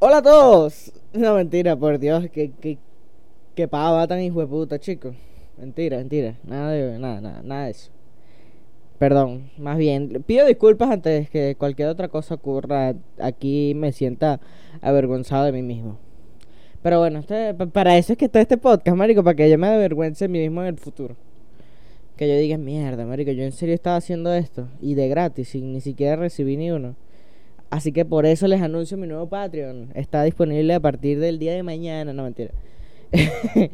Hola a todos. No, mentira, por Dios, que, que, que pava tan hijo de puta, chicos. Mentira, mentira. Nada de, nada, nada, nada de eso. Perdón, más bien, pido disculpas antes que cualquier otra cosa ocurra. Aquí me sienta avergonzado de mí mismo. Pero bueno, este, pa- para eso es que está este podcast, marico, para que yo me avergüence de mí mismo en el futuro. Que yo diga, mierda, marico, yo en serio estaba haciendo esto. Y de gratis, sin ni siquiera recibí ni uno. Así que por eso les anuncio mi nuevo Patreon. Está disponible a partir del día de mañana, no mentira.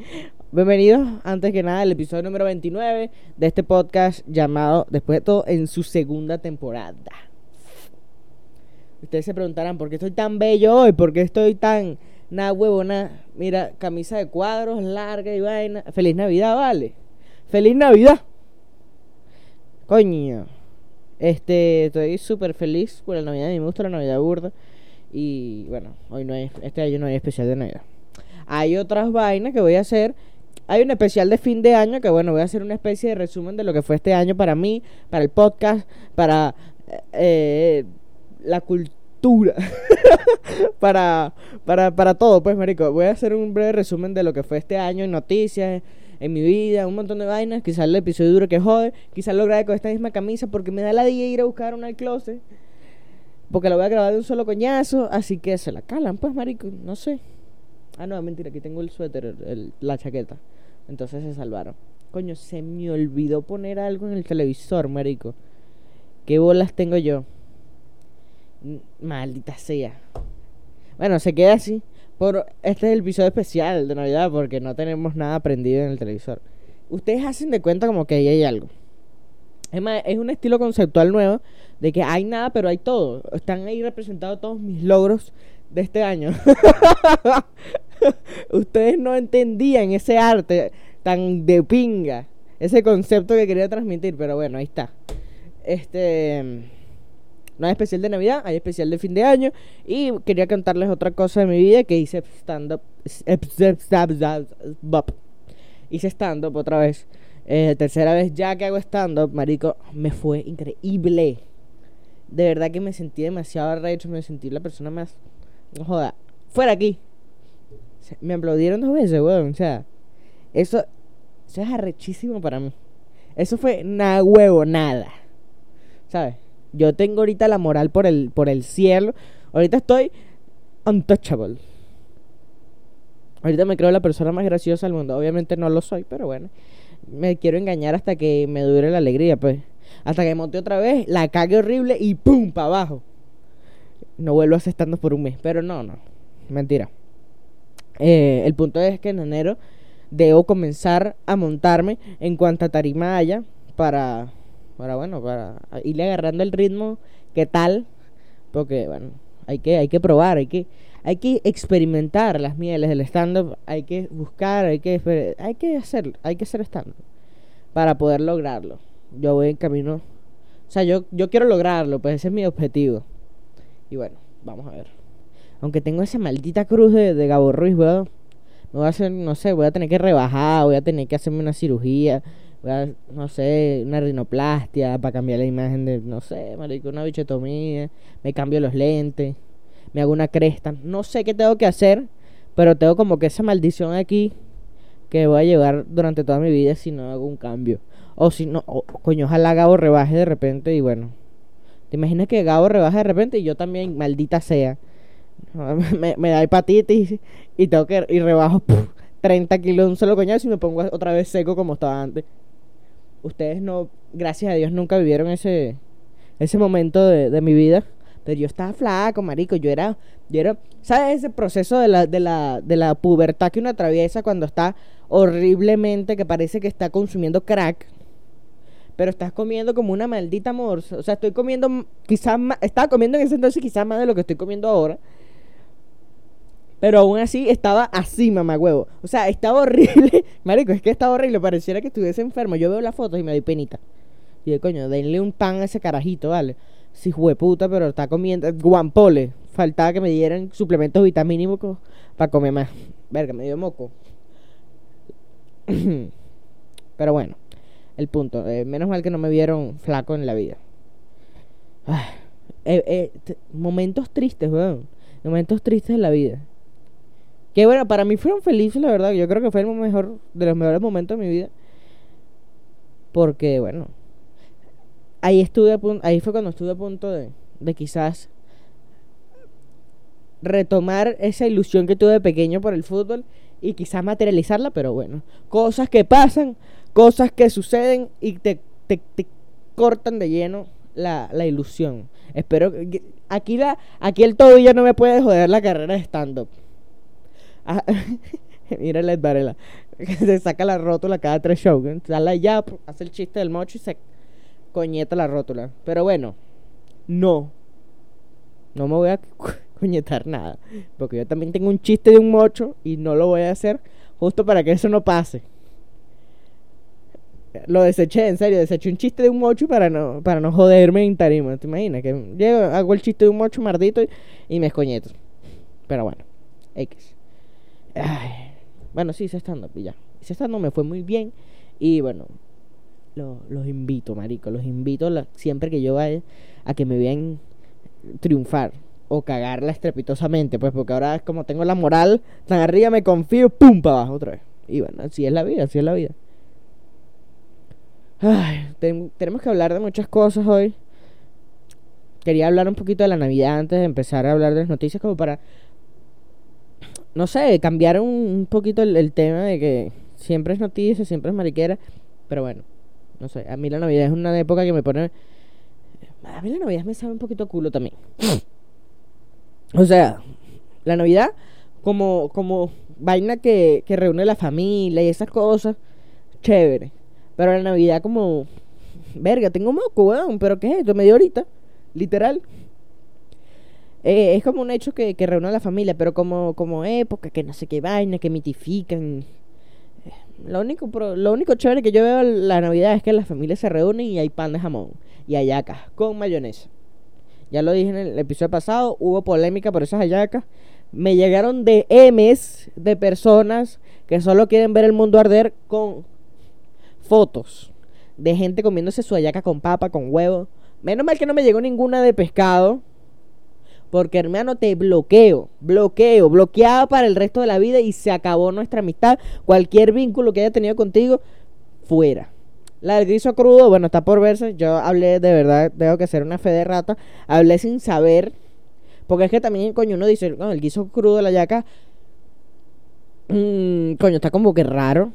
Bienvenidos, antes que nada, al episodio número 29 de este podcast llamado, después de todo, en su segunda temporada. Ustedes se preguntarán, ¿por qué estoy tan bello hoy? ¿Por qué estoy tan nada huevona? Mira, camisa de cuadros, larga y vaina. Feliz Navidad, vale. Feliz Navidad. Coño. Este, estoy súper feliz por la Navidad. Me gusta la Navidad burda. Y bueno, hoy no hay, este año no hay especial de Navidad. Hay otras vainas que voy a hacer. Hay un especial de fin de año que bueno, voy a hacer una especie de resumen de lo que fue este año para mí, para el podcast, para eh, la cultura, para, para, para todo, pues marico. Voy a hacer un breve resumen de lo que fue este año en noticias, en mi vida, un montón de vainas. Quizás el episodio duro que jode, quizás lo grabe con esta misma camisa porque me da la día ir a buscar una al closet. Porque lo voy a grabar de un solo coñazo, así que se la calan, pues marico, no sé. Ah, no, mentira, aquí tengo el suéter, la chaqueta. Entonces se salvaron. Coño, se me olvidó poner algo en el televisor, marico. ¿Qué bolas tengo yo? Maldita sea. Bueno, se queda así. Por este es el episodio especial de Navidad porque no tenemos nada prendido en el televisor. Ustedes hacen de cuenta como que ahí hay algo. Es más, es un estilo conceptual nuevo de que hay nada, pero hay todo. Están ahí representados todos mis logros de este año. Ustedes no entendían ese arte tan de pinga, ese concepto que quería transmitir, pero bueno, ahí está. Este no hay especial de Navidad, hay especial de fin de año y quería contarles otra cosa de mi vida que hice stand up hice stand up otra vez. Eh, tercera vez ya que hago stand up, marico, me fue increíble. De verdad que me sentí demasiado arrecho, me sentí la persona más joda, fuera aquí. Me aplaudieron dos veces, weón. O sea, eso, eso es arrechísimo para mí. Eso fue nada huevo, nada. ¿Sabes? Yo tengo ahorita la moral por el, por el cielo. Ahorita estoy untouchable. Ahorita me creo la persona más graciosa del mundo. Obviamente no lo soy, pero bueno. Me quiero engañar hasta que me dure la alegría, pues. Hasta que monte otra vez, la cague horrible y ¡pum! para abajo. No vuelvo a por un mes. Pero no, no. Mentira. Eh, el punto es que en enero debo comenzar a montarme en cuanta tarima haya para, para bueno, para irle agarrando el ritmo. ¿Qué tal? Porque, bueno, hay que, hay que probar, hay que, hay que experimentar las mieles del stand-up, hay que buscar, hay que, hay que hacer, hay que hacer stand-up para poder lograrlo. Yo voy en camino, o sea, yo, yo quiero lograrlo, pues ese es mi objetivo. Y bueno, vamos a ver. Aunque tengo esa maldita cruz de, de Gabo Ruiz, weón. Me voy a hacer, no sé, voy a tener que rebajar, voy a tener que hacerme una cirugía, no sé, una rinoplastia para cambiar la imagen de, no sé, marico, una bichetomía, me cambio los lentes, me hago una cresta, no sé qué tengo que hacer, pero tengo como que esa maldición aquí que voy a llevar durante toda mi vida si no hago un cambio. O si no, coño, ojalá Gabo rebaje de repente y bueno. ¿Te imaginas que Gabo rebaje de repente y yo también, maldita sea? me, me da hepatitis y tengo que y rebajo puf, 30 kilos de un solo coñazo y me pongo otra vez seco como estaba antes. Ustedes no, gracias a Dios, nunca vivieron ese ese momento de, de mi vida. Pero yo estaba flaco, marico. Yo era, yo era, ¿sabes ese proceso de la, de la, de la pubertad que uno atraviesa cuando está horriblemente, que parece que está consumiendo crack? Pero estás comiendo como una maldita morsa. O sea, estoy comiendo quizás más, estaba comiendo en ese entonces quizás más de lo que estoy comiendo ahora. Pero aún así estaba así, mamá huevo. O sea, estaba horrible. Marico, es que estaba horrible. Pareciera que estuviese enfermo. Yo veo las fotos y me doy penita. Y de coño, denle un pan a ese carajito, ¿vale? Si puta, pero está comiendo. Guampole. Faltaba que me dieran suplementos vitamínicos para comer más. Verga, me dio moco. pero bueno, el punto. eh, menos mal que no me vieron flaco en la vida. Ah, momentos tristes, weón. Momentos tristes de la vida. Que bueno, para mí fueron felices, la verdad. Yo creo que fue el mejor, de los mejores momentos de mi vida. Porque, bueno, ahí estuve ahí fue cuando estuve a punto de, de quizás retomar esa ilusión que tuve de pequeño por el fútbol y quizás materializarla, pero bueno, cosas que pasan, cosas que suceden y te, te, cortan de lleno la, la ilusión. Espero que aquí la aquí el ya no me puede joder la carrera de stand up. Ah, mira Led Varela, se saca la rótula cada tres shows, sale ya, hace el chiste del mocho y se coñeta la rótula. Pero bueno, no. No me voy a coñetar nada. Porque yo también tengo un chiste de un mocho y no lo voy a hacer justo para que eso no pase. Lo deseché, en serio, deseché un chiste de un mocho para no, para no joderme en tarima. ¿Te imaginas? Que hago el chiste de un mocho mardito y, me escoñeto. Pero bueno, X. Bueno, sí, se estando y ya. Se estando me fue muy bien. Y bueno, los invito, marico. Los invito siempre que yo vaya a que me vean triunfar o cagarla estrepitosamente, pues porque ahora es como tengo la moral tan arriba, me confío, pum, para abajo otra vez. Y bueno, así es la vida, así es la vida. Ay, tenemos que hablar de muchas cosas hoy. Quería hablar un poquito de la Navidad antes de empezar a hablar de las noticias, como para, no sé, cambiar un, poquito el, tema de que siempre es noticia, siempre es mariquera, pero bueno, no sé, a mí la Navidad es una época que me pone... A mí la Navidad me sabe un poquito culo también. O sea, la Navidad como, como vaina que, que reúne la familia y esas cosas, chévere. Pero la Navidad como, verga, tengo moco, weón, pero ¿qué es esto? Medio ahorita, literal. Eh, es como un hecho que, que reúne a la familia, pero como, como época, que no sé qué vaina, que mitifican. Eh, lo único, lo único chévere que yo veo la Navidad es que las familias se reúnen y hay pan de jamón y hallacas con mayonesa. Ya lo dije en el episodio pasado, hubo polémica por esas hallacas. Me llegaron DMs de personas que solo quieren ver el mundo arder con fotos de gente comiéndose su hallaca con papa, con huevo. Menos mal que no me llegó ninguna de pescado. Porque hermano, te bloqueo, bloqueo, bloqueado para el resto de la vida y se acabó nuestra amistad. Cualquier vínculo que haya tenido contigo, fuera. La del guiso crudo, bueno, está por verse. Yo hablé de verdad, tengo que hacer una fe de rata. Hablé sin saber. Porque es que también, coño, uno dice, no, el guiso crudo de la yaca. Mmm, coño, está como que raro.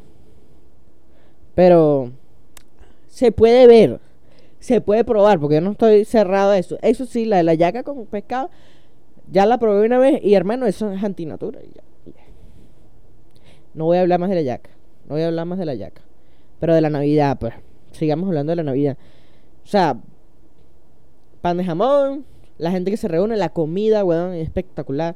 Pero se puede ver. Se puede probar, porque yo no estoy cerrado a eso. Eso sí, la de la yaca con pescado, ya la probé una vez y hermano, eso es antinatura. No voy a hablar más de la yaca. No voy a hablar más de la yaca. Pero de la Navidad, pues. Sigamos hablando de la Navidad. O sea, pan de jamón, la gente que se reúne, la comida, weón, es espectacular.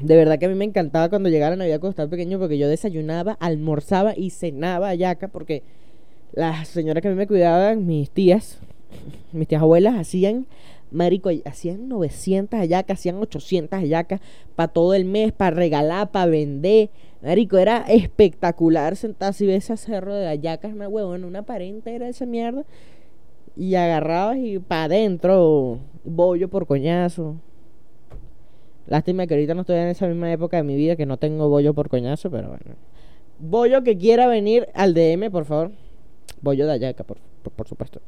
De verdad que a mí me encantaba cuando llegaba la Navidad cuando estaba pequeño porque yo desayunaba, almorzaba y cenaba ayaca porque las señoras que a mí me cuidaban, mis tías, mis tías abuelas, hacían, marico, hacían 900 hallacas, hacían 800 hallacas para todo el mes, para regalar, para vender. Marico, era espectacular sentarse y ver ese cerro de hallacas, una huevón, una pared entera esa mierda. Y agarrabas y para adentro, bollo por coñazo. Lástima que ahorita no estoy en esa misma época de mi vida que no tengo bollo por coñazo, pero bueno. Bollo que quiera venir al DM, por favor. Bollo de hallaca, por, por, supuesto.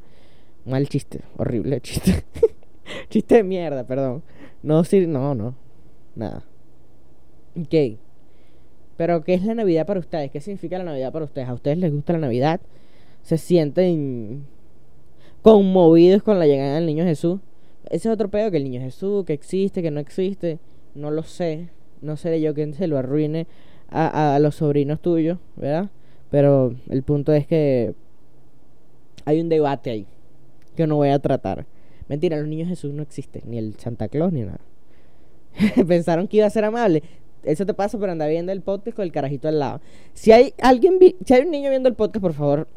Mal chiste, horrible chiste. chiste de mierda, perdón. No, sí, no, no. Nada. Ok. Pero, ¿qué es la Navidad para ustedes? ¿Qué significa la Navidad para ustedes? ¿A ustedes les gusta la Navidad? ¿Se sienten conmovidos con la llegada del niño Jesús? Ese es otro pedo que el niño Jesús, que existe, que no existe. No lo sé. No seré yo quien se lo arruine a, a los sobrinos tuyos, ¿verdad? Pero el punto es que hay un debate ahí que no voy a tratar. Mentira, los niños Jesús no existen, ni el Santa Claus ni nada. Pensaron que iba a ser amable. Eso te pasa por andar viendo el podcast con el carajito al lado. Si hay alguien, si hay un niño viendo el podcast, por favor,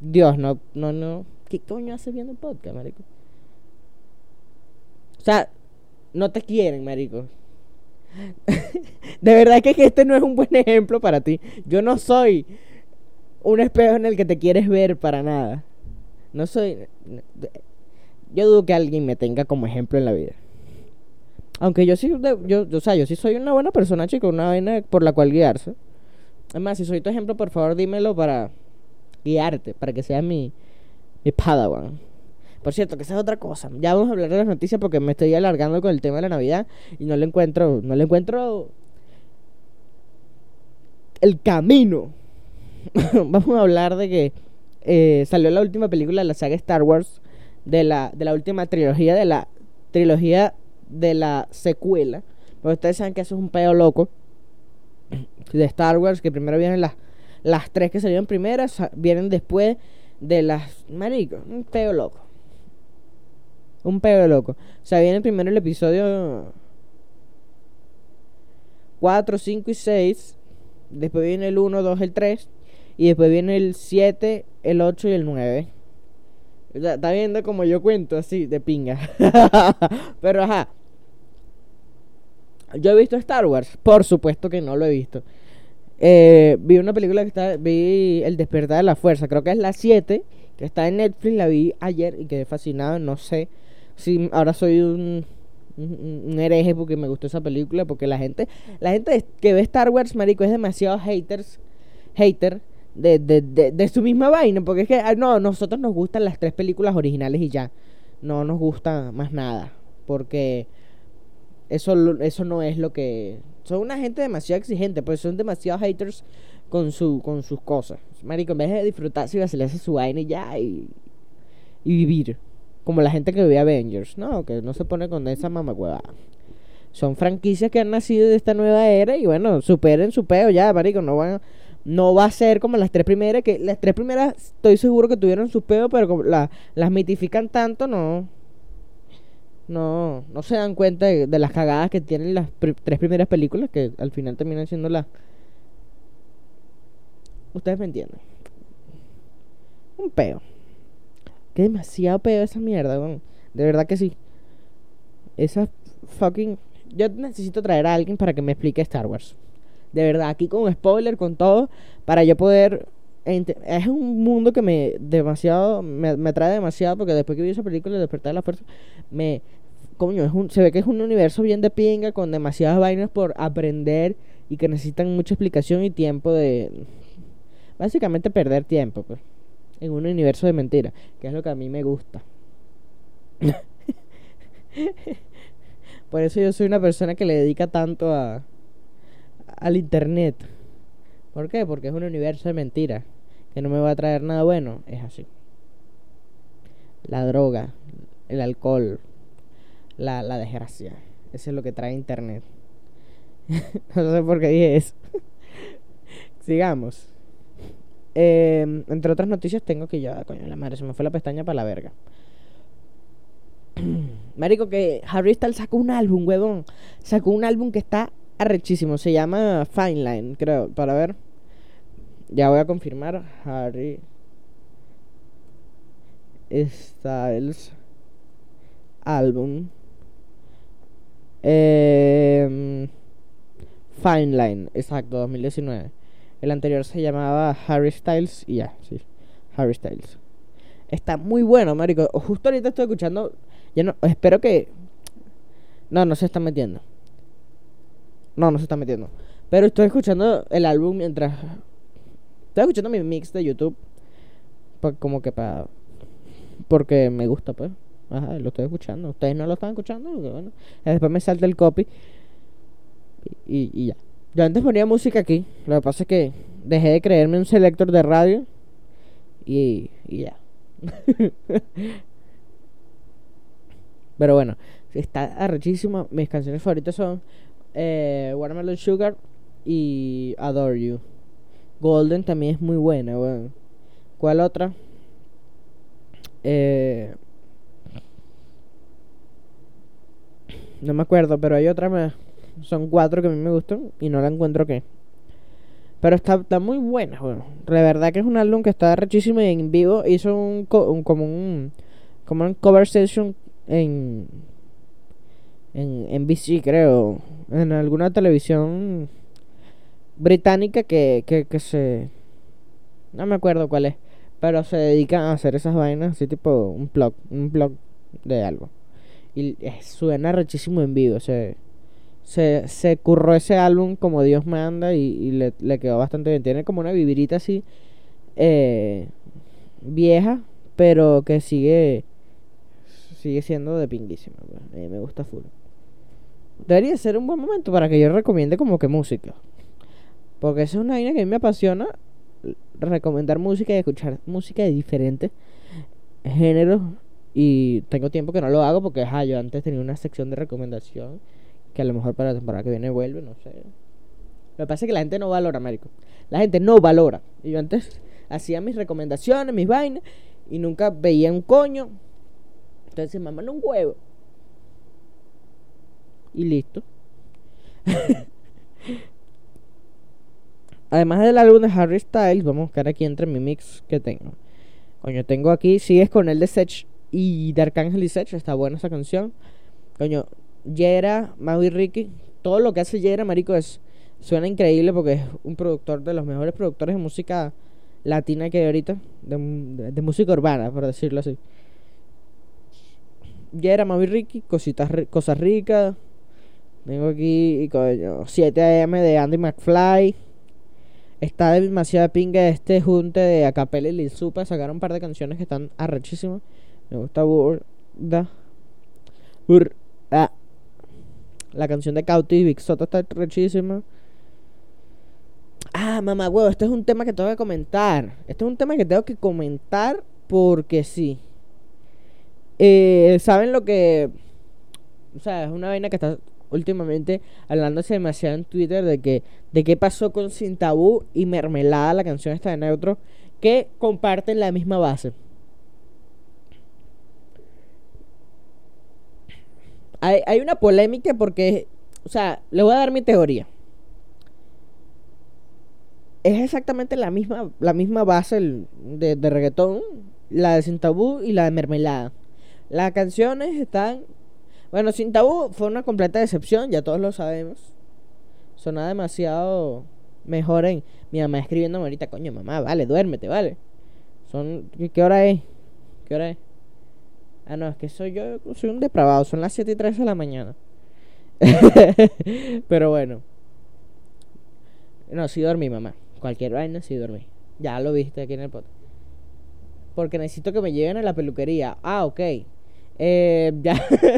Dios, no, no, no. ¿Qué coño haces viendo el podcast, marico? O sea, no te quieren, marico. de verdad que este no es un buen ejemplo para ti. Yo no soy un espejo en el que te quieres ver para nada. No soy. Yo dudo que alguien me tenga como ejemplo en la vida. Aunque yo sí, yo, o sea, yo sí soy una buena persona, chico, una vaina por la cual guiarse. Además, si soy tu ejemplo, por favor, dímelo para guiarte, para que sea mi, mi padawan. Por cierto, que esa es otra cosa. Ya vamos a hablar de las noticias porque me estoy alargando con el tema de la Navidad y no le encuentro, no le encuentro el camino. vamos a hablar de que eh, salió la última película de la saga Star Wars, de la, de la última trilogía, de la trilogía de la secuela. Porque ustedes saben que eso es un pedo loco de Star Wars, que primero vienen las, las tres que salieron primeras, vienen después de las... Marico, un pedo loco. Un pedo loco. O sea, viene primero el episodio 4, 5 y 6. Después viene el 1, 2, el 3. Y después viene el 7, el 8 y el 9. Está viendo como yo cuento, así, de pinga. Pero ajá. Yo he visto Star Wars. Por supuesto que no lo he visto. Eh, vi una película que está. Vi El despertar de la fuerza. Creo que es la 7. Que está en Netflix. La vi ayer y quedé fascinado. No sé si ahora soy un, un, hereje porque me gustó esa película. Porque la gente. La gente que ve Star Wars, marico, es demasiado haters. Hater de, de, de, de, su misma vaina. Porque es que, ah, no, nosotros nos gustan las tres películas originales y ya. No nos gusta más nada. Porque eso, eso no es lo que... Son una gente demasiado exigente, pues son demasiado haters con, su, con sus cosas. Marico, en vez de disfrutar, se le hace su vaina y ya y, y vivir. Como la gente que ve Avengers, ¿no? Que no se pone con esa mamacueva. Son franquicias que han nacido de esta nueva era y bueno, superen su peo ya, marico, no van no va a ser como las tres primeras, que las tres primeras estoy seguro que tuvieron su peo, pero la, las mitifican tanto, no no, no se dan cuenta de, las cagadas que tienen las tres primeras películas que al final terminan siendo las... Ustedes me entienden. Un peo. Que demasiado peo esa mierda, De verdad que sí. Esa fucking... Yo necesito traer a alguien para que me explique Star Wars. De verdad, aquí con spoiler, con todo, para yo poder es un mundo que me demasiado me, me trae demasiado porque después que vi esa película de despertar de la fuerza me coño, es un, se ve que es un universo bien de pinga con demasiadas vainas por aprender y que necesitan mucha explicación y tiempo de... Básicamente perder tiempo, pues. En un universo de mentira, que es lo que a mí me gusta. por eso yo soy una persona que le dedica tanto a... al internet. ¿Por qué? Porque es un universo de mentira. Que no me va a traer nada bueno. Es así. La droga, el alcohol, la, la desgracia. Eso es lo que trae internet. no sé por qué dije eso. Sigamos. Eh, entre otras noticias tengo que ya, coño, la madre, se me fue la pestaña para la verga. Marico, que Harry Styles sacó un álbum, huevón. Sacó un álbum que está arrechísimo. Se llama Fine Line, creo. Para ver. Ya voy a confirmar. Harry Styles álbum. Eh, Fine Line, exacto, 2019. El anterior se llamaba Harry Styles y ya, sí, Harry Styles. Está muy bueno, marico. Justo ahorita estoy escuchando, ya no, espero que no, no se está metiendo. No, no se está metiendo. Pero estoy escuchando el álbum mientras estoy escuchando mi mix de YouTube pues como que para porque me gusta, pues. Ajá, lo estoy escuchando. Ustedes no lo están escuchando, bueno. Después me salta el copy. Y, y, ya. Yo antes ponía música aquí. Lo que pasa es que dejé de creerme un selector de radio. Y, y ya. Pero bueno, está arrechísimo. Mis canciones favoritas son eh, Watermelon Sugar y Adore You. Golden también es muy buena, bueno. ¿Cuál otra? Eh, No me acuerdo, pero hay otra más. Son cuatro que a mí me gustan y no la encuentro qué. Pero está, muy buena, bueno. La verdad que es un álbum que está rechísimo en vivo hizo un, como un como un cover session en en NBC creo, en alguna televisión británica que, que, que se no me acuerdo cuál es, pero se dedican a hacer esas vainas así tipo un blog, un blog de algo. Y eh, suena rechísimo en vivo. Se, se, se curró ese álbum como Dios manda y, y le, le quedó bastante bien. Tiene como una vivirita así eh, vieja, pero que sigue sigue siendo de pinguísima. pues. Mí me gusta full. Debería ser un buen momento para que yo recomiende como que música. Porque esa es una vaina que a mí me apasiona. Recomendar música y escuchar música de diferentes géneros. Y tengo tiempo que no lo hago porque ajá, yo antes tenía una sección de recomendación. Que a lo mejor para la temporada que viene vuelve, no sé. Lo que pasa es que la gente no valora, Américo. La gente no valora. Y yo antes hacía mis recomendaciones, mis vainas. Y nunca veía un coño. Entonces, mamá, no un huevo. Y listo. Además del álbum de Harry Styles, vamos a buscar aquí entre mi mix que tengo. Coño, tengo aquí, sigues con el de Sech y de Arcángel y Sech, está buena esa canción. Coño, Yera, Mau y Ricky, todo lo que hace Yera, marico, es suena increíble porque es un productor de los mejores productores de música latina que hay ahorita, de, de- música urbana, por decirlo así. Yera, Mau y Ricky, cositas, cosas ricas. Tengo aquí, coño, 7 AM de Andy McFly. Está demasiado pinga este junte de Acapella y Lil Supa. Sacaron un par de canciones que están arrechísimas. Me gusta burda. Bur- ah. La canción de Cauti y Big Soto está arrechísima. Ah, mamá, huevo, este es un tema que tengo que comentar. Este es un tema que tengo que comentar porque sí. Eh, ¿Saben lo que...? O sea, es una vaina que está últimamente hablándose demasiado en Twitter de que de qué pasó con Sin Tabú y Mermelada, la canción esta de Neutro, que comparten la misma base. Hay, hay una polémica porque, o sea, le voy a dar mi teoría. Es exactamente la misma, la misma base de, de reggaetón, la de Sin Tabú y la de Mermelada. Las canciones están bueno, Sin Tabú fue una completa decepción, ya todos lo sabemos. Sonaba demasiado mejor en mi mamá escribiéndome ahorita, coño, mamá, vale, duérmete, vale. Son ¿qué, hora es? ¿Qué hora es? Ah, no, es que soy yo, soy un depravado, son las 7 y 13 de la mañana. Pero bueno. No, sí dormí, mamá. Cualquier vaina sí dormí. Ya lo viste aquí en el podcast. Porque necesito que me lleven a la peluquería. Ah, ok. Eh, ya.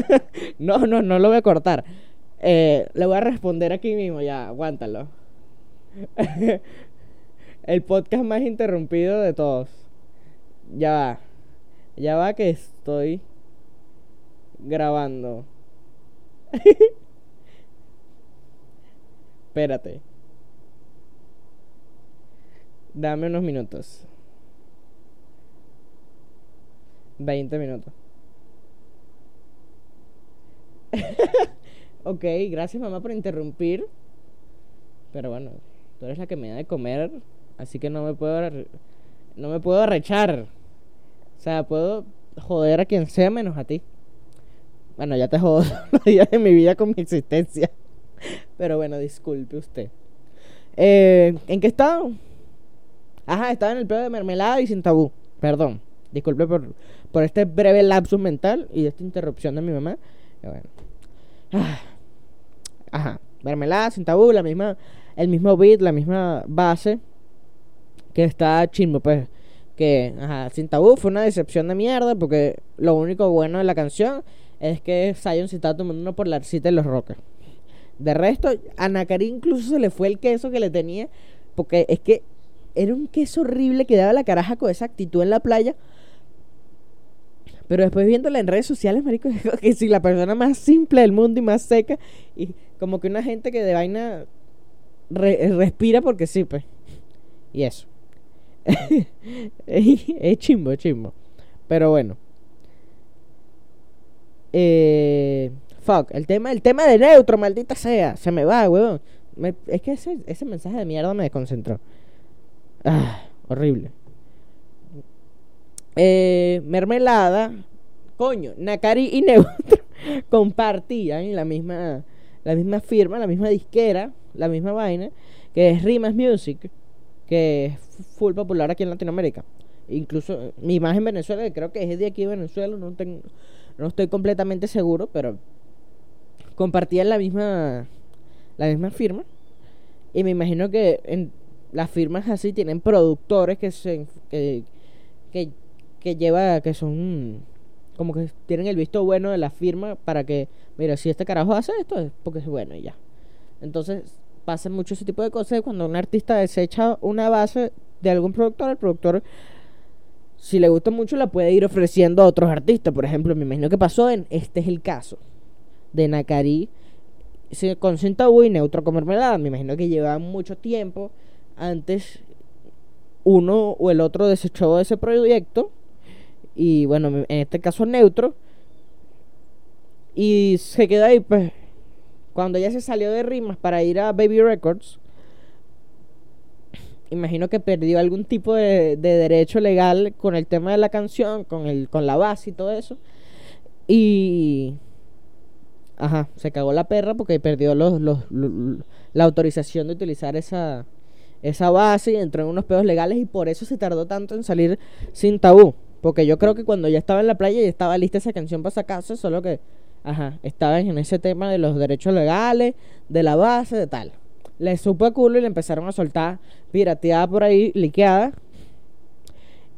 no, no, no lo voy a cortar. Eh, le voy a responder aquí mismo, ya, aguántalo. El podcast más interrumpido de todos. Ya va. Ya va que estoy grabando. Espérate. Dame unos minutos. 20 minutos. ok, gracias mamá por interrumpir. Pero bueno, tú eres la que me da de comer, así que no me puedo no me puedo arrechar. O sea, puedo joder a quien sea menos a ti. Bueno, ya te jodo los días de mi vida con mi existencia. Pero bueno, disculpe usted. Eh, ¿En qué estado? Ajá, estaba en el pedo de mermelada y sin tabú. Perdón. Disculpe por, por este breve lapsus mental y esta interrupción de mi mamá. Y bueno. Ajá. Mermelada, sin tabú, la misma, el mismo beat, la misma base. Que está chimbo, pues. Que, ajá, sin tabú fue una decepción de mierda. Porque lo único bueno de la canción es que Zion se estaba tomando uno por la arcita de los roques. De resto, a Nakari incluso se le fue el queso que le tenía. Porque es que era un queso horrible que daba la caraja con esa actitud en la playa. Pero después viéndola en redes sociales, marico, que si la persona más simple del mundo y más seca. Y como que una gente que de vaina re- respira porque sí, pues. Y eso. es chimbo, es chimbo. Pero bueno. Eh, fuck, el tema, el tema de neutro, maldita sea. Se me va, weón. Es que ese, ese mensaje de mierda me desconcentró. Ah, horrible. Eh, mermelada, coño, Nakari y Neutro compartían la misma, la misma firma, la misma disquera, la misma vaina, que es Rimas Music, que es full popular aquí en Latinoamérica. Incluso eh, mi imagen en Venezuela, que creo que es de aquí Venezuela, no tengo, no estoy completamente seguro, pero compartían la misma, la misma firma. Y me imagino que en las firmas así tienen productores que se que, que lleva, que son como que tienen el visto bueno de la firma para que, mira, si este carajo hace esto es porque es bueno y ya. Entonces, pasa mucho ese tipo de cosas cuando un artista desecha una base de algún productor, el productor si le gusta mucho la puede ir ofreciendo a otros artistas. Por ejemplo, me imagino que pasó en este es el caso de Nakari con Cinta y Neutro con Mermelada. Me imagino que llevaban mucho tiempo antes uno o el otro desechó ese proyecto y bueno, en este caso Neutro y se quedó ahí pues cuando ya se salió de rimas para ir a Baby Records imagino que perdió algún tipo de, derecho legal con el tema de la canción, con el con la base y todo eso. Y ajá, se cagó la perra porque perdió los, los, la autorización de utilizar esa esa base y entró en unos pedos legales y por eso se tardó tanto en salir sin tabú. Porque yo creo que cuando ya estaba en la playa y estaba lista esa canción para sacarse, solo que, ajá, estaba en ese tema de los derechos legales, de la base, de tal. Le supo a culo y le empezaron a soltar pirateada por ahí, liqueada.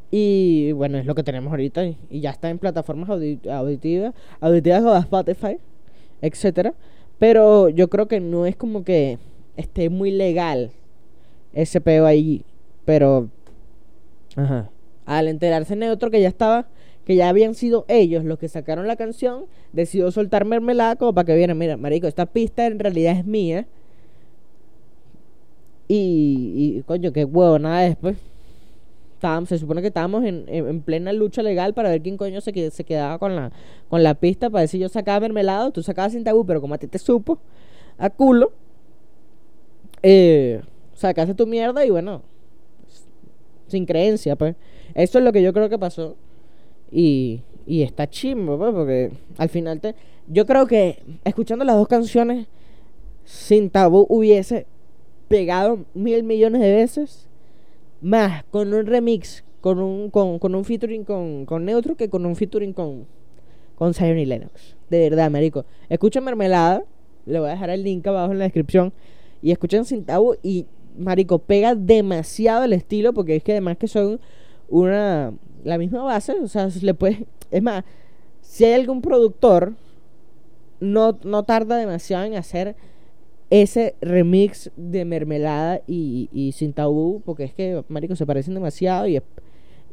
Y bueno, es lo que tenemos ahorita. Y ya está en plataformas auditivas, auditivas o Spotify, etcétera. Pero yo creo que no es como que esté muy legal ese peo ahí. Pero, ajá. Al enterarse Neutro que ya estaba, que ya habían sido ellos los que sacaron la canción, decidió soltar mermelada como para que viera, mira, marico, esta pista en realidad es mía. Y, y coño, qué huevo, nada después. Estábamos, se supone que estábamos en, en, plena lucha legal para ver quién coño se, se quedaba con la, con la pista para decir yo sacaba mermelado, tú sacabas sin tabú, pero como a ti te supo, a culo, eh, sacaste tu mierda y bueno, sin creencia, pues. Eso es lo que yo creo que pasó. Y, y está chimbo, pues, porque al final te... Yo creo que escuchando las dos canciones, sin tabú hubiese pegado mil millones de veces más con un remix, con un, con, con un featuring con, con Neutro que con un featuring con, con Zion y Lennox. De verdad, marico. Escuchen Mermelada, le voy a dejar el link abajo en la descripción. Y escuchen Sin Tabú y marico, pega demasiado el estilo porque es que además que son una la misma base, o sea, le puede, es más, si hay algún productor no, no tarda demasiado en hacer ese remix de mermelada y, y sin tabú, porque es que, marico, se parecen demasiado y,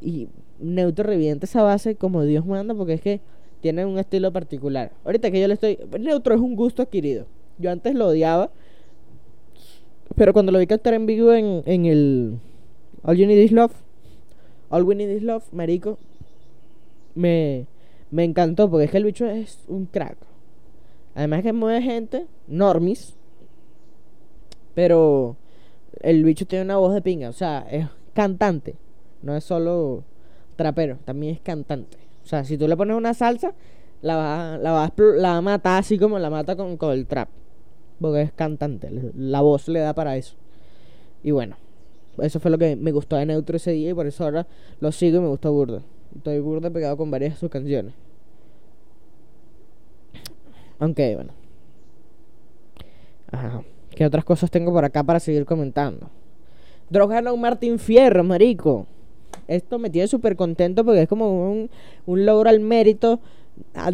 y Neutro revienta esa base como Dios manda, porque es que tiene un estilo particular. Ahorita que yo le estoy... Neutro es un gusto adquirido. Yo antes lo odiaba, pero cuando lo vi cantar en vivo en, en el All You Need Is Love, All We Need Is Love, marico, me, me encantó porque es que el bicho es un crack. Además que mueve gente, normis, pero el bicho tiene una voz de pinga, o sea, es cantante, no es solo trapero, también es cantante. O sea, si tú le pones una salsa, la va, la va, la va a matar así como la mata con, con el trap porque es cantante, la voz le da para eso. Y bueno, eso fue lo que me gustó de Neutro ese día y por eso ahora lo sigo y me gusta burda. Estoy burda pegado con varias de sus canciones. Aunque, bueno. Ajá. ¿Qué otras cosas tengo por acá para seguir comentando? Droga un Martín Fierro, marico. Esto me tiene súper contento porque es como un, un logro al mérito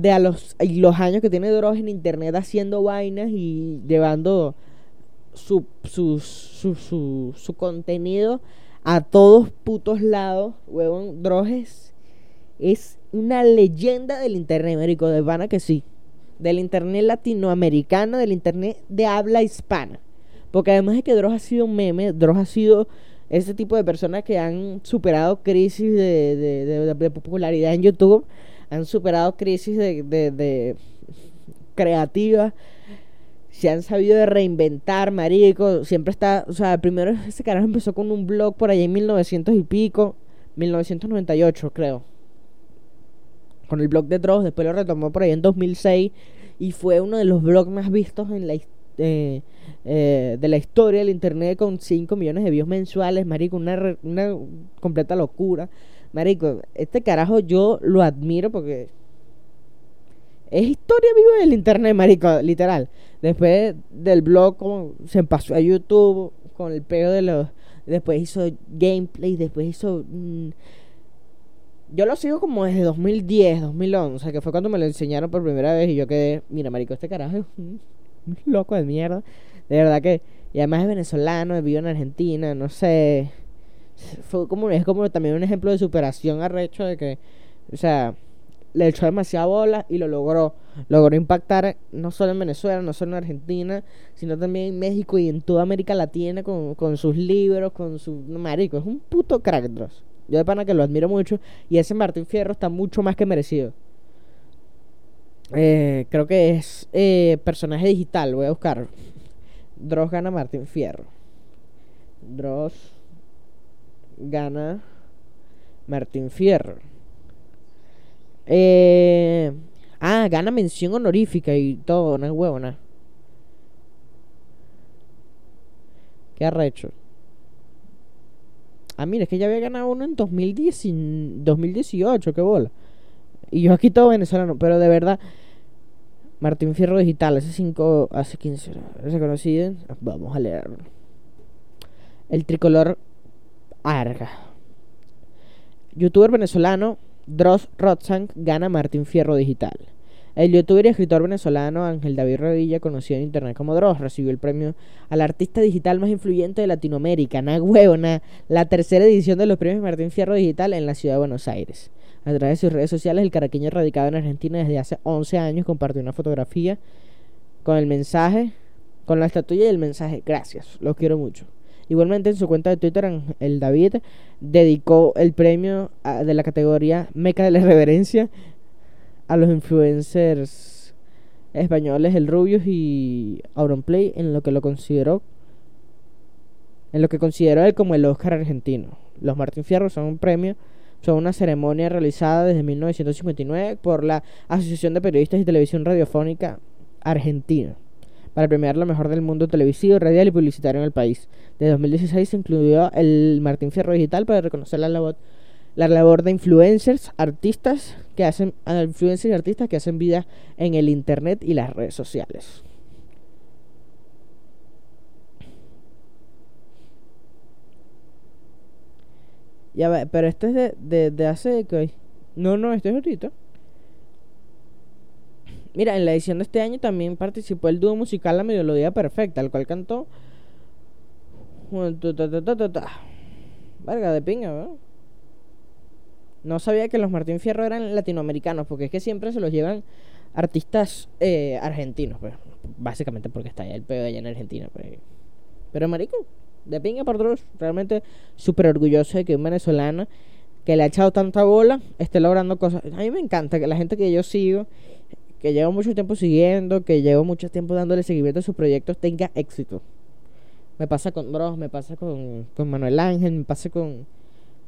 de a los, los años que tiene Dross en internet haciendo vainas y llevando su, su, su, su, contenido a todos putos lados, huevón. Dross es, una leyenda del internet, Américo, de Vana que sí. Del internet latinoamericano, del internet de habla hispana. Porque además de que Dross ha sido un meme, Dross ha sido ese tipo de personas que han superado crisis de, de, popularidad en YouTube han superado crisis de creativas, se han sabido de reinventar, marico, siempre está, o sea, primero ese carajo empezó con un blog por allá en 1900 y pico, 1998 creo, con el blog de Dross, después lo retomó por ahí en 2006 y fue uno de los blogs más vistos en la eh, eh, de la historia del internet con 5 millones de views mensuales, marico, una, una completa locura. Marico, este carajo yo lo admiro porque Es historia viva del internet, marico, literal. Después del blog, como se pasó a YouTube con el pego de los. Después hizo gameplay, después hizo. Mm, yo lo sigo como desde 2010, 2011, que fue cuando me lo enseñaron por primera vez y yo quedé, mira, marico, este carajo es un loco de mierda. De verdad que, y además es venezolano, vive en Argentina, no sé. Fue como, es como también un ejemplo de superación arrecho de que, o sea, le echó demasiada bola y lo logró. Logró impactar no solo en Venezuela, no solo en Argentina, sino también en México y en toda América Latina con, con sus libros, con su... Marico, es un puto crack, Dross. Yo de pana que lo admiro mucho y ese Martín Fierro está mucho más que merecido. Eh, creo que es eh, personaje digital, voy a buscar. Dross gana Martín Fierro. Dross gana Martín Fierro. Eh, ah, gana mención honorífica y todo, no es huevona. ¿Qué arrecho? Ah, mira, es que ya había ganado uno en 2018, qué bola. Y yo aquí todo venezolano, pero de verdad, Martín Fierro Digital, hace 5, hace 15, ¿se conocido? Vamos a leerlo. El tricolor Arga. Youtuber venezolano Dross Rotzank gana Martín Fierro Digital. El youtuber y escritor venezolano Ángel David Rodilla, conocido en internet como Dross, recibió el premio al artista digital más influyente de Latinoamérica, na la tercera edición de los premios Martín Fierro Digital en la ciudad de Buenos Aires. A través de sus redes sociales, el caraqueño radicado en Argentina desde hace 11 años compartió una fotografía con el mensaje, con la estatuilla y el mensaje, gracias, los quiero mucho. Igualmente en su cuenta de Twitter, el David dedicó el premio de la categoría Meca de la Reverencia a los influencers españoles El Rubius y Auronplay en lo que lo consideró en lo que consideró él como el Oscar argentino. Los Martín Fierro son un premio, son una ceremonia realizada desde 1959 por la Asociación de Periodistas y Televisión Radiofónica Argentina para premiar lo mejor del mundo televisivo, radial y publicitario en el país. De 2016 se incluyó el Martín Fierro Digital para reconocer la labor, la labor de influencers, artistas que hacen influencers y artistas que hacen vida en el internet y las redes sociales. Ya va, pero este es de, de, de hace que no, no, este es ahorita. Mira, en la edición de este año también participó el dúo musical La Melodía Perfecta, el cual cantó. Verga de pinga, ¿verdad? No sabía que los Martín Fierro eran latinoamericanos, porque es que siempre se los llevan artistas eh, argentinos, pues. Básicamente porque está allá el pedo allá en Argentina, pues. Pero marico, de pinga por otros, realmente súper orgulloso de que un venezolano que le ha echado tanta bola esté logrando cosas. A mí me encanta que la gente que yo sigo que llevo mucho tiempo siguiendo, que llevo mucho tiempo dándole seguimiento a sus proyectos, tenga éxito. Me pasa con Bros, me pasa con, con Manuel Ángel, me pasa con,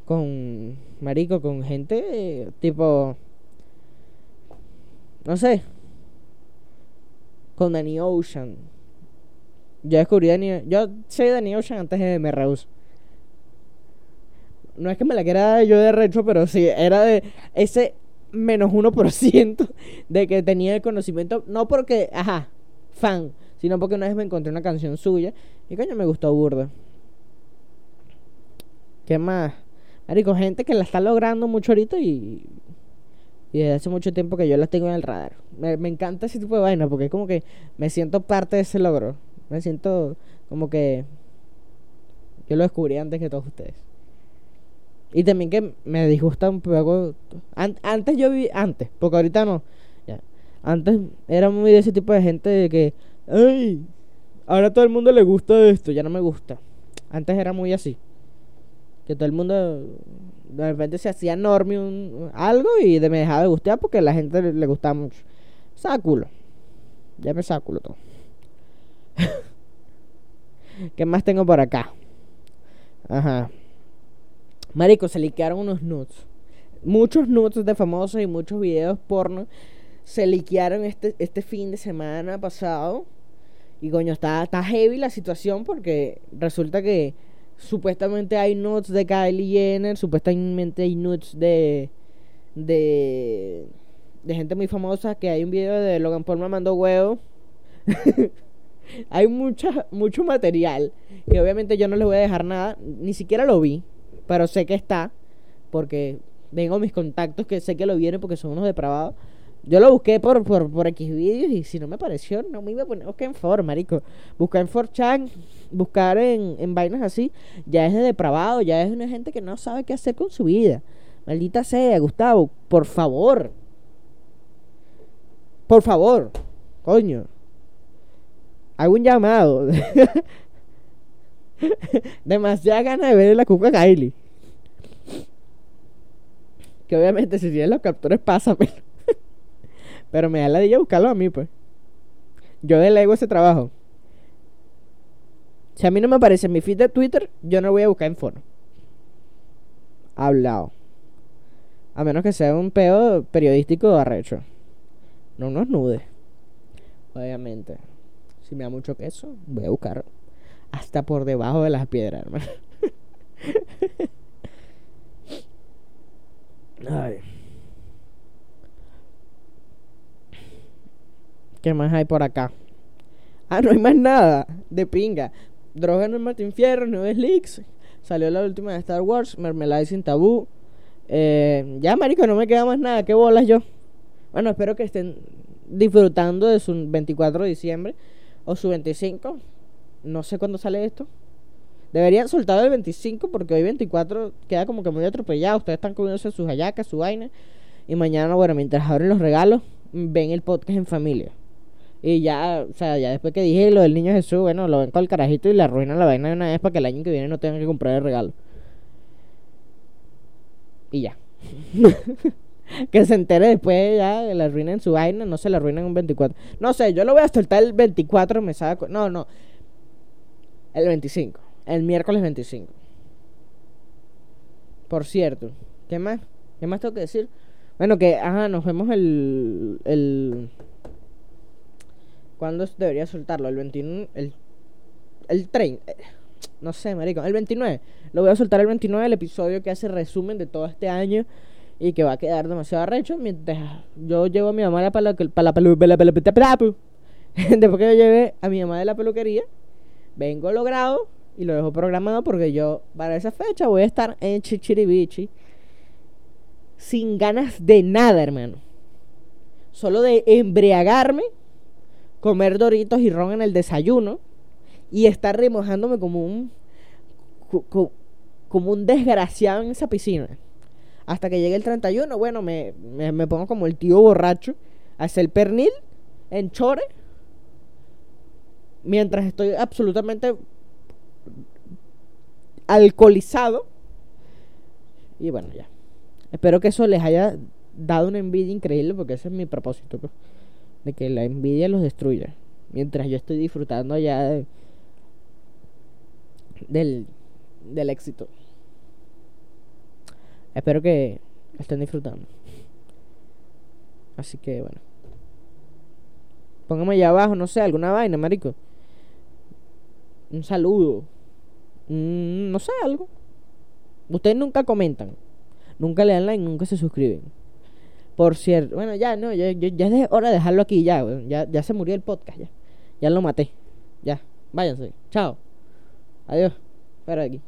con Marico, con gente tipo, no sé, con Danny Ocean. Yo descubrí Danny, yo sé Danny Ocean antes de Me. No es que me la quiera yo de recho, pero sí, era de ese menos 1% de que tenía el conocimiento, no porque, ajá, fan, sino porque una vez me encontré una canción suya y coño me gustó burda. ¿Qué más? Marico, gente que la está logrando mucho ahorita y, y desde hace mucho tiempo que yo la tengo en el radar. Me, me encanta ese tipo de vaina porque es como que me siento parte de ese logro. Me siento como que yo lo descubrí antes que todos ustedes. Y también que me disgusta un poco. antes yo vi. Antes, porque ahorita no. Ya. Antes era muy de ese tipo de gente de que. ¡Ay! Ahora todo el mundo le gusta esto. Ya no me gusta. Antes era muy así. Que todo el mundo. De repente se hacía enorme un, algo y de me dejaba de gustar porque a la gente le, gustaba mucho. Sáculo. Ya me sáculo todo. ¿Qué más tengo por acá? Ajá. Marico, se liquearon unos nudes. Muchos nudes de famosos y muchos videos porno se liquearon este, este fin de semana pasado. Y coño, está, está heavy la situación porque resulta que supuestamente hay nudes de Kylie Jenner, supuestamente hay nudes de. de. de gente muy famosa que hay un video de Logan Paul mamando huevo. hay mucha, mucho material que obviamente yo no les voy a dejar nada, ni siquiera lo vi, pero sé que está, porque tengo mis contactos que sé que lo vieron porque son unos depravados. Yo lo busqué por, por, por X vídeos y si no me pareció, no me iba a poner. Ok, en for, marico. Buscar en 4chan, buscar en, en vainas así, ya es de depravado, ya es una gente que no sabe qué hacer con su vida. Maldita sea, Gustavo, por favor. Por favor, coño. Hago un llamado. Demasiada ganas de ver la cuca Kylie. Que obviamente si tienes los captores, pásamelo. Pero me da la de buscarlo a mí, pues. Yo delego ese trabajo. Si a mí no me aparece en mi feed de Twitter, yo no voy a buscar en foro. Hablado. A menos que sea un pedo periodístico arrecho. No nos nude. Obviamente. Si me da mucho queso, voy a buscar hasta por debajo de las piedras, hermano. Ay. ¿Qué más hay por acá? Ah, no hay más nada. De pinga. Droga en el Martín Fierro, Nueve Leaks. Salió la última de Star Wars, Mermelada sin tabú. Eh, ya, marico, no me queda más nada. ¿Qué bolas yo? Bueno, espero que estén disfrutando de su 24 de diciembre o su 25. No sé cuándo sale esto. Deberían soltar el 25 porque hoy 24 queda como que muy atropellado. Ustedes están comiéndose sus hallacas, su vaina. Y mañana, bueno, mientras abren los regalos, ven el podcast en familia. Y ya, o sea, ya después que dije lo del niño Jesús, bueno, lo ven con el carajito y le arruinan la vaina de una vez para que el año que viene no tengan que comprar el regalo. Y ya. que se entere después ya, le arruinen su vaina, no se le arruinen un 24. No sé, yo lo voy a soltar el 24, me saco. No, no. El 25. El miércoles 25. Por cierto, ¿qué más? ¿Qué más tengo que decir? Bueno, que, ajá, nos vemos el. el ¿Cuándo debería soltarlo? El 21. El, el 30. No sé, marico. El 29. Lo voy a soltar el 29, el episodio que hace resumen de todo este año y que va a quedar demasiado arrecho mientras yo llevo a mi mamá la, la, después que yo llevé a mi mamá de la peluquería vengo logrado y lo dejo programado porque yo para esa fecha voy a estar en Chichiribichi sin ganas de nada hermano solo de embriagarme comer doritos y ron en el desayuno y estar remojándome como un como un desgraciado en esa piscina hasta que llegue el 31, bueno, me, me, pongo como el tío borracho a hacer pernil en chore. Mientras estoy absolutamente alcoholizado. Y bueno, ya. Espero que eso les haya dado una envidia increíble porque ese es mi propósito. Pues, de que la envidia los destruya. Mientras yo estoy disfrutando allá del, del éxito. Espero que estén disfrutando. Así que bueno. Póngame allá abajo, no sé, alguna vaina, marico. Un saludo. No sé, algo. Ustedes nunca comentan. Nunca le dan like, nunca se suscriben. Por cierto, bueno, ya, no, ya, ya, es hora de dejarlo aquí, ya, ya, ya se murió el podcast, ya. Ya lo maté. Ya, váyanse. Chao. Adiós. De aquí.